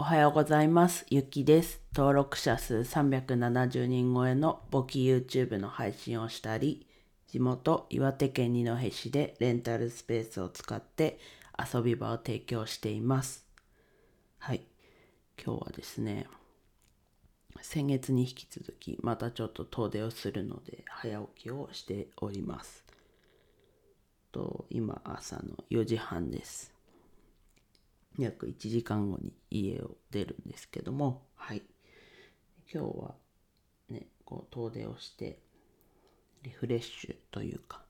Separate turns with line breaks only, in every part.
おはようございます。ゆきです。登録者数370人超えの簿記 YouTube の配信をしたり、地元岩手県二戸市でレンタルスペースを使って遊び場を提供しています。はい。今日はですね、先月に引き続きまたちょっと遠出をするので早起きをしております。と今朝の4時半です。約1時間後に家を出るんですけども、はい。今日はね、こう遠出をして、リフレッシュというか、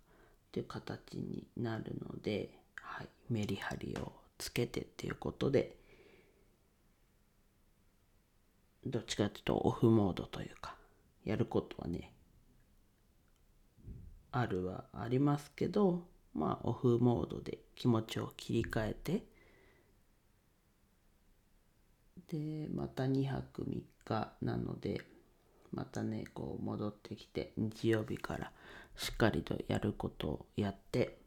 っていう形になるので、はい。メリハリをつけてっていうことで、どっちかというとオフモードというか、やることはね、あるはありますけど、まあオフモードで気持ちを切り替えて、でまた2泊3日なのでまたねこう戻ってきて日曜日からしっかりとやることをやって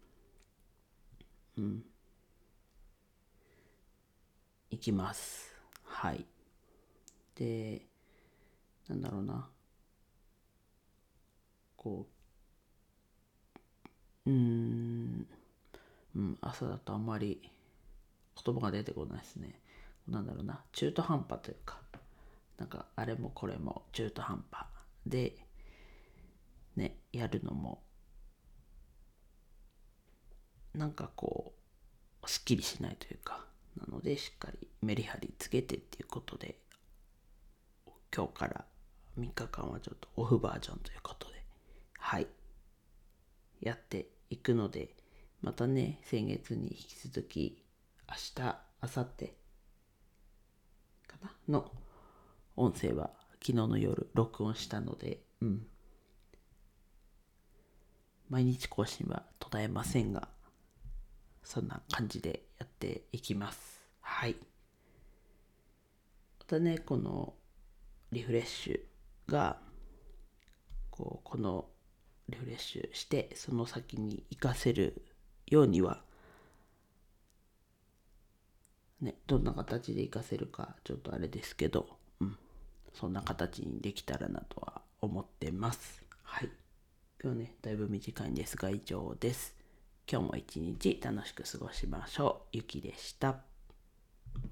うん。行きます。はい。でなんだろうな。こううん。うん朝だとあんまり言葉が出てこないですね。なんだろうな中途半端というかなんかあれもこれも中途半端でねやるのもなんかこうすっきりしないというかなのでしっかりメリハリつけてっていうことで今日から3日間はちょっとオフバージョンということではいやっていくのでまたね先月に引き続き明日明後日の音声は昨日の夜録音したので、うん。毎日更新は途絶えませんが、そんな感じでやっていきます。はい。またね、このリフレッシュが、こう、このリフレッシュして、その先に活かせるようには、ね、どんな形で活かせるかちょっとあれですけど、うん、そんな形にできたらなとは思ってます。はい。今日ね、だいぶ短いんですが以上です。今日も一日楽しく過ごしましょう。ゆきでした。